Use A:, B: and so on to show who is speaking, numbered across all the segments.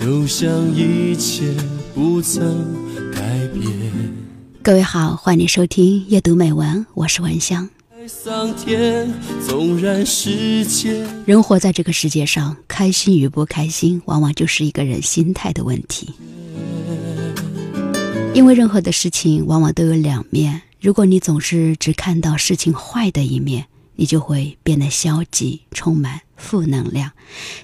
A: 就像一切不曾改变。
B: 各位好，欢迎收听阅读美文，我是文香。
A: 桑田，纵然世界
B: 人活在这个世界上，开心与不开心，往往就是一个人心态的问题。因为任何的事情往往都有两面，如果你总是只看到事情坏的一面，你就会变得消极，充满负能量，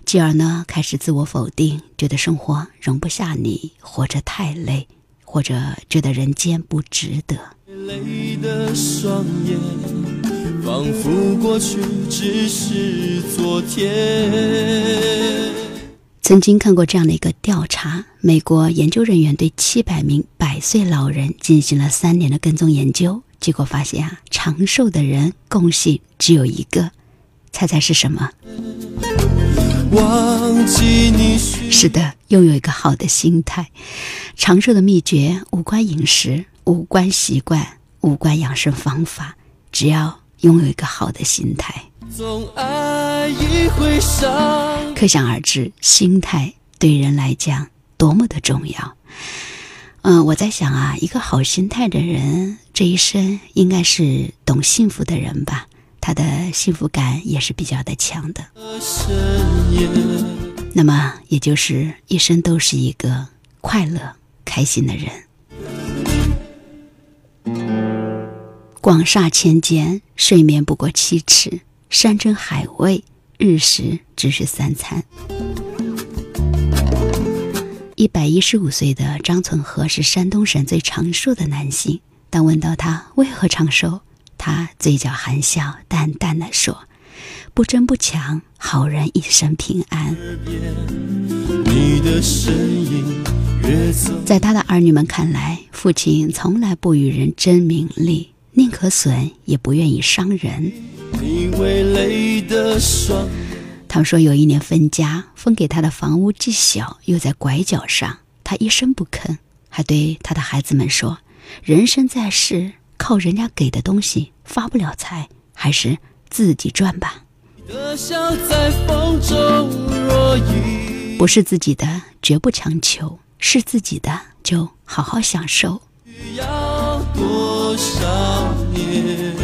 B: 继而呢开始自我否定，觉得生活容不下你，活着太累，或者觉得人间不值得。
A: 累的双眼，仿佛过去只是昨天。
B: 曾经看过这样的一个调查：美国研究人员对七百名百岁老人进行了三年的跟踪研究，结果发现啊，长寿的人共性只有一个，猜猜是什么？
A: 忘记你
B: 是的，拥有一个好的心态。长寿的秘诀无关饮食，无关习惯，无关养生方法，只要拥有一个好的心态。
A: 总爱一回伤。
B: 可想而知，心态对人来讲多么的重要。嗯，我在想啊，一个好心态的人，这一生应该是懂幸福的人吧？他的幸福感也是比较的强的。那么，也就是一生都是一个快乐、开心的人。广厦千间，睡眠不过七尺。山珍海味，日食只是三餐。一百一十五岁的张存和是山东省最长寿的男性。当问到他为何长寿，他嘴角含笑，淡淡的说：“不争不抢，好人一生平安。”在他的儿女们看来，父亲从来不与人争名利，宁可损，也不愿意伤人。他们说有一年分家，分给他的房屋既小又在拐角上，他一声不吭，还对他的孩子们说：“人生在世，靠人家给的东西发不了财，还是自己赚吧。不是自己的绝不强求，是自己的就好好享受。”要多少年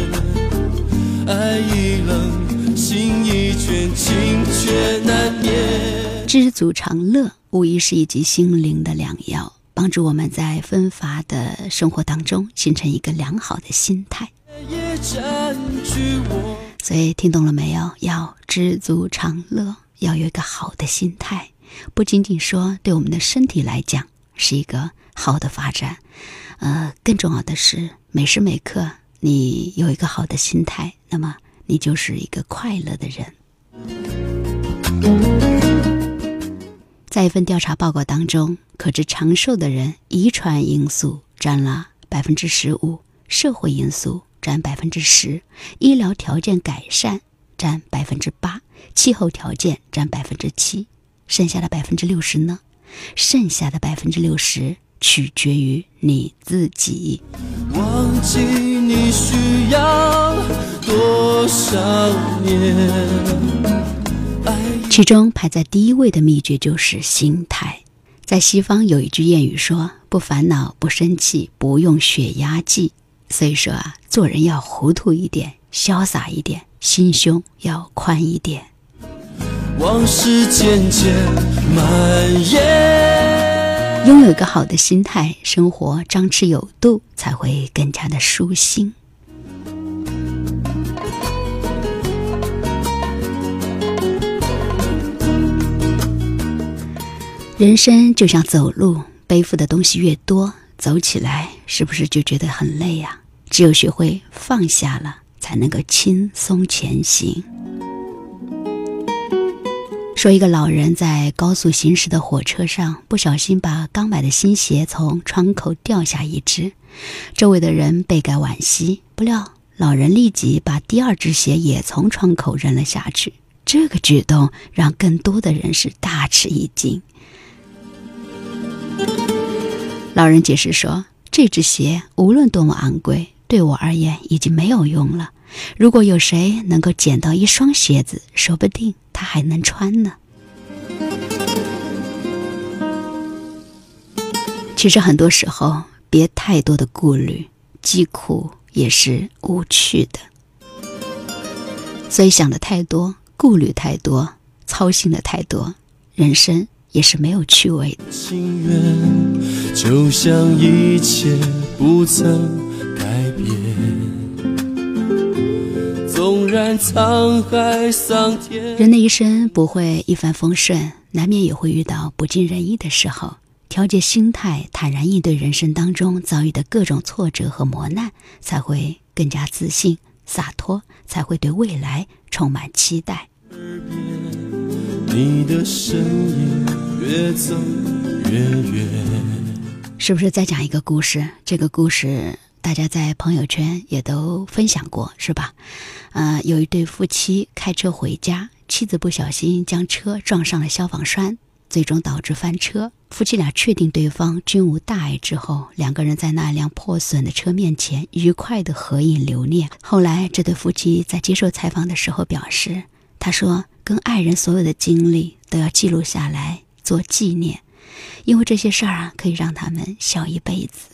B: 爱已冷，心已倦，情却难眠。知足常乐，无疑是一剂心灵的良药，帮助我们在纷繁的生活当中形成一个良好的心态。所以听懂了没有？要知足常乐，要有一个好的心态，不仅仅说对我们的身体来讲是一个好的发展，呃，更重要的是每时每刻。你有一个好的心态，那么你就是一个快乐的人。在一份调查报告当中，可知长寿的人，遗传因素占了百分之十五，社会因素占百分之十，医疗条件改善占百分之八，气候条件占百分之七，剩下的百分之六十呢？剩下的百分之六十取决于你自己。忘记。你需要多少年？其中排在第一位的秘诀就是心态。在西方有一句谚语说：“不烦恼，不生气，不用血压计。”所以说啊，做人要糊涂一点，潇洒一点，心胸要宽一点。往事渐渐蔓延。拥有一个好的心态，生活张弛有度，才会更加的舒心。人生就像走路，背负的东西越多，走起来是不是就觉得很累呀？只有学会放下了，才能够轻松前行。说一个老人在高速行驶的火车上，不小心把刚买的新鞋从窗口掉下一只，周围的人倍感惋惜。不料老人立即把第二只鞋也从窗口扔了下去。这个举动让更多的人是大吃一惊。老人解释说：“这只鞋无论多么昂贵，对我而言已经没有用了。如果有谁能够捡到一双鞋子，说不定……”他还能穿呢。其实很多时候，别太多的顾虑，既苦也是无趣的。所以想的太多，顾虑太多，操心的太多，人生也是没有趣味的。
A: 情愿就像一切不曾改变，然沧海桑田。
B: 人的一生不会一帆风顺，难免也会遇到不尽人意的时候。调节心态，坦然应对人生当中遭遇的各种挫折和磨难，才会更加自信、洒脱，才会对未来充满期待。
A: 你的身影越走越远。
B: 是不是再讲一个故事？这个故事大家在朋友圈也都分享过，是吧？呃，有一对夫妻开车回家，妻子不小心将车撞上了消防栓。最终导致翻车。夫妻俩确定对方均无大碍之后，两个人在那辆破损的车面前愉快的合影留念。后来，这对夫妻在接受采访的时候表示：“他说，跟爱人所有的经历都要记录下来做纪念，因为这些事儿啊，可以让他们笑一辈子。”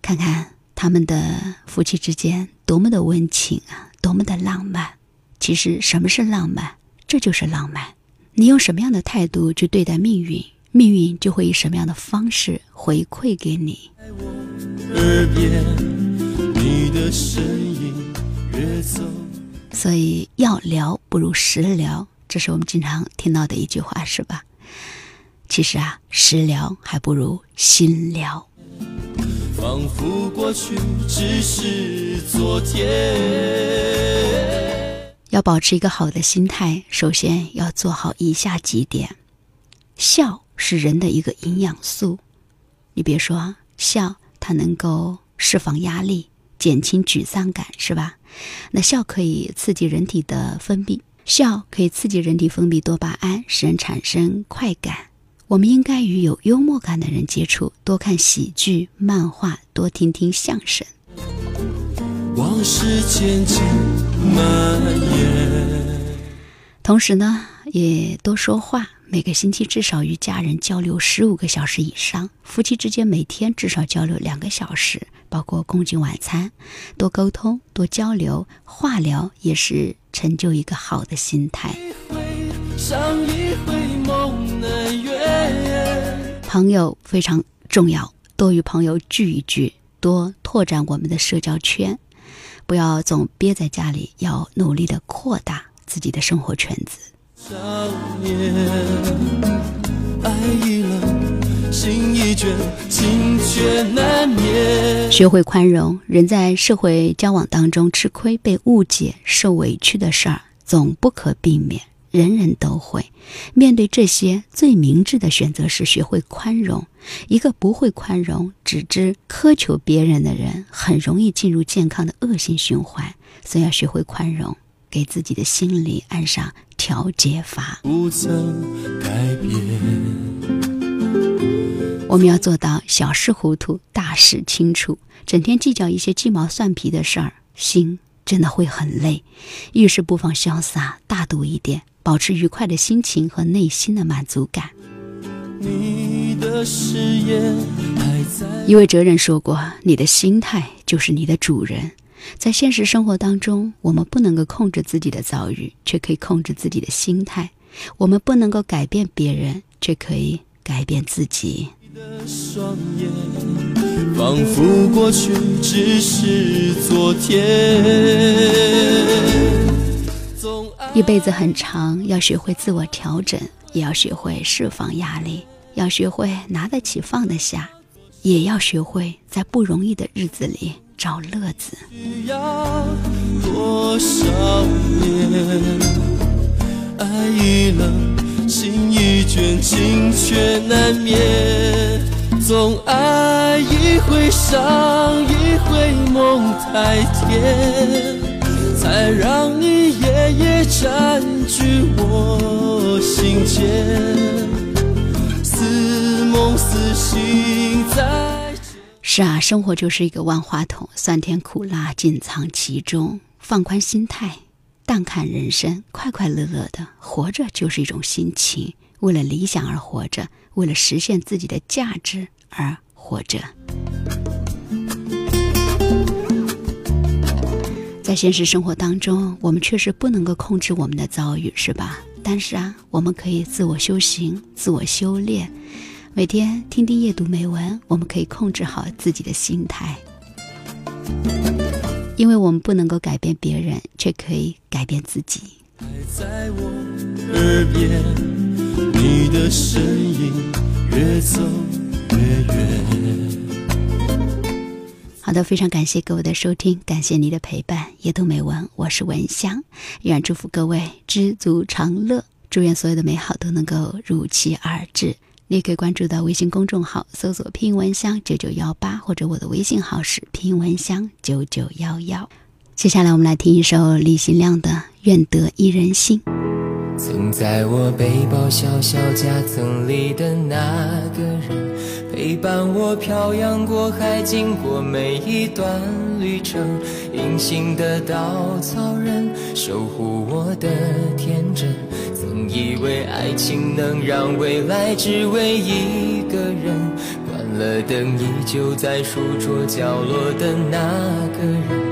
B: 看看他们的夫妻之间多么的温情啊，多么的浪漫。其实，什么是浪漫？这就是浪漫。你用什么样的态度去对待命运，命运就会以什么样的方式回馈给你。所以，要聊不如实聊，这是我们经常听到的一句话，是吧？其实啊，食疗还不如心疗。仿佛过去只是昨天。要保持一个好的心态，首先要做好以下几点。笑是人的一个营养素，你别说笑，它能够释放压力，减轻沮丧感，是吧？那笑可以刺激人体的分泌，笑可以刺激人体分泌多巴胺，使人产生快感。我们应该与有幽默感的人接触，多看喜剧、漫画，多听听相声。往事渐渐蔓延。同时呢，也多说话。每个星期至少与家人交流十五个小时以上，夫妻之间每天至少交流两个小时，包括共进晚餐。多沟通，多交流，话聊也是成就一个好的心态。朋友非常重要，多与朋友聚一聚，多拓展我们的社交圈。不要总憋在家里，要努力的扩大自己的生活圈子。学会宽容，人在社会交往当中吃亏、被误解、受委屈的事儿总不可避免。人人都会面对这些，最明智的选择是学会宽容。一个不会宽容、只知苛求别人的人，很容易进入健康的恶性循环。所以要学会宽容，给自己的心理按上调节阀。不曾改变。我们要做到小事糊涂，大事清楚。整天计较一些鸡毛蒜皮的事儿，心真的会很累。遇事不妨潇洒大度一点。保持愉快的心情和内心的满足感。一位哲人说过：“你的心态就是你的主人。”在现实生活当中，我们不能够控制自己的遭遇，却可以控制自己的心态；我们不能够改变别人，却可以改变自己。仿佛过去只是昨天。一辈子很长，要学会自我调整，也要学会释放压力，要学会拿得起放得下，也要学会在不容易的日子里找乐子。多少年，爱已冷，心已倦，情却难眠。总爱一回伤，一回梦太甜。才让你夜夜占据我心间，似梦似醒在。是啊，生活就是一个万花筒，酸甜苦辣尽藏其中。放宽心态，淡看人生，快快乐乐的活着就是一种心情。为了理想而活着，为了实现自己的价值而活着。在现实生活当中，我们确实不能够控制我们的遭遇，是吧？但是啊，我们可以自我修行、自我修炼，每天听听夜读美文，我们可以控制好自己的心态。因为我们不能够改变别人，却可以改变自己。
A: 还在我耳边，你的身影越走越远。
B: 好的，非常感谢各位的收听，感谢你的陪伴。夜读美文，我是文香，依然祝福各位知足常乐，祝愿所有的美好都能够如期而至。你也可以关注到微信公众号，搜索“拼音文香九九幺八”，或者我的微信号是“拼音文香九九幺幺”。接下来，我们来听一首李行亮的《愿得一人心》。
C: 曾在我背包小小夹层里的那个人，陪伴我漂洋过海，经过每一段旅程。隐形的稻草人，守护我的天真。曾以为爱情能让未来只为一个人，关了灯依旧在书桌角落的那个人。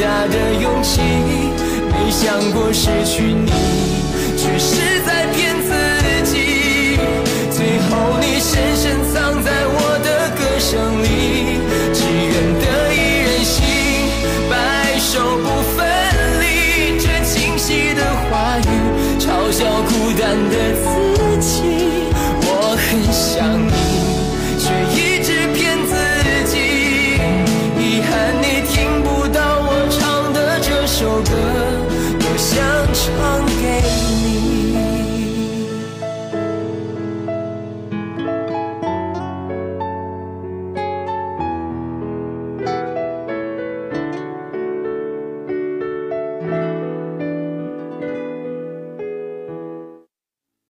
C: 大的勇气。没想过失去你，却是在